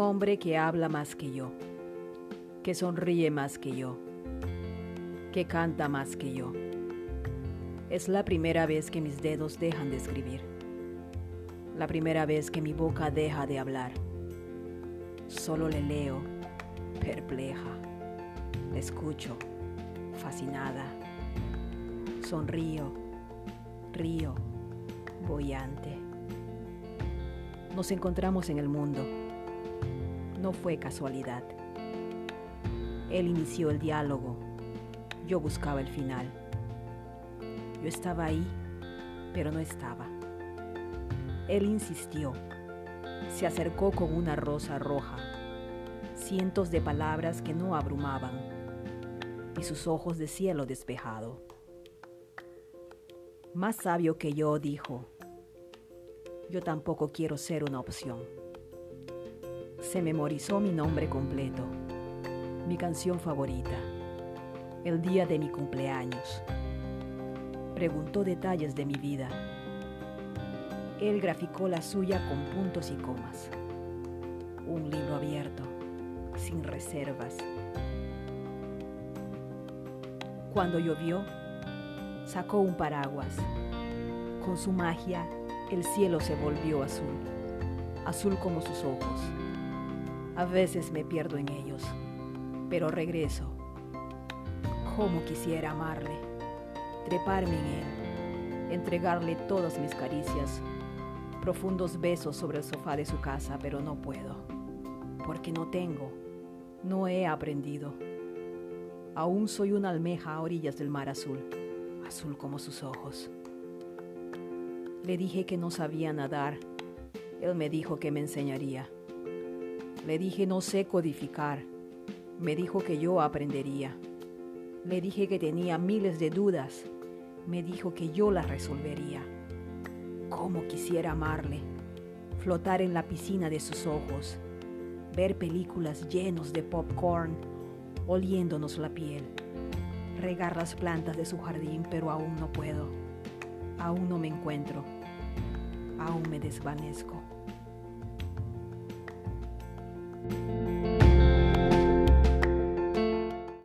hombre que habla más que yo, que sonríe más que yo, que canta más que yo. Es la primera vez que mis dedos dejan de escribir, la primera vez que mi boca deja de hablar. Solo le leo, perpleja, le escucho, fascinada, sonrío, río, boyante. Nos encontramos en el mundo. No fue casualidad. Él inició el diálogo. Yo buscaba el final. Yo estaba ahí, pero no estaba. Él insistió. Se acercó con una rosa roja. Cientos de palabras que no abrumaban. Y sus ojos de cielo despejado. Más sabio que yo dijo, yo tampoco quiero ser una opción. Se memorizó mi nombre completo, mi canción favorita, el día de mi cumpleaños. Preguntó detalles de mi vida. Él graficó la suya con puntos y comas. Un libro abierto, sin reservas. Cuando llovió, sacó un paraguas. Con su magia el cielo se volvió azul, azul como sus ojos. A veces me pierdo en ellos, pero regreso. Cómo quisiera amarle, treparme en él, entregarle todas mis caricias, profundos besos sobre el sofá de su casa, pero no puedo, porque no tengo, no he aprendido. Aún soy una almeja a orillas del mar azul, azul como sus ojos. Le dije que no sabía nadar. Él me dijo que me enseñaría. Le dije no sé codificar. Me dijo que yo aprendería. Le dije que tenía miles de dudas. Me dijo que yo las resolvería. Cómo quisiera amarle, flotar en la piscina de sus ojos, ver películas llenos de popcorn, oliéndonos la piel, regar las plantas de su jardín, pero aún no puedo aún no me encuentro, aún me desvanezco.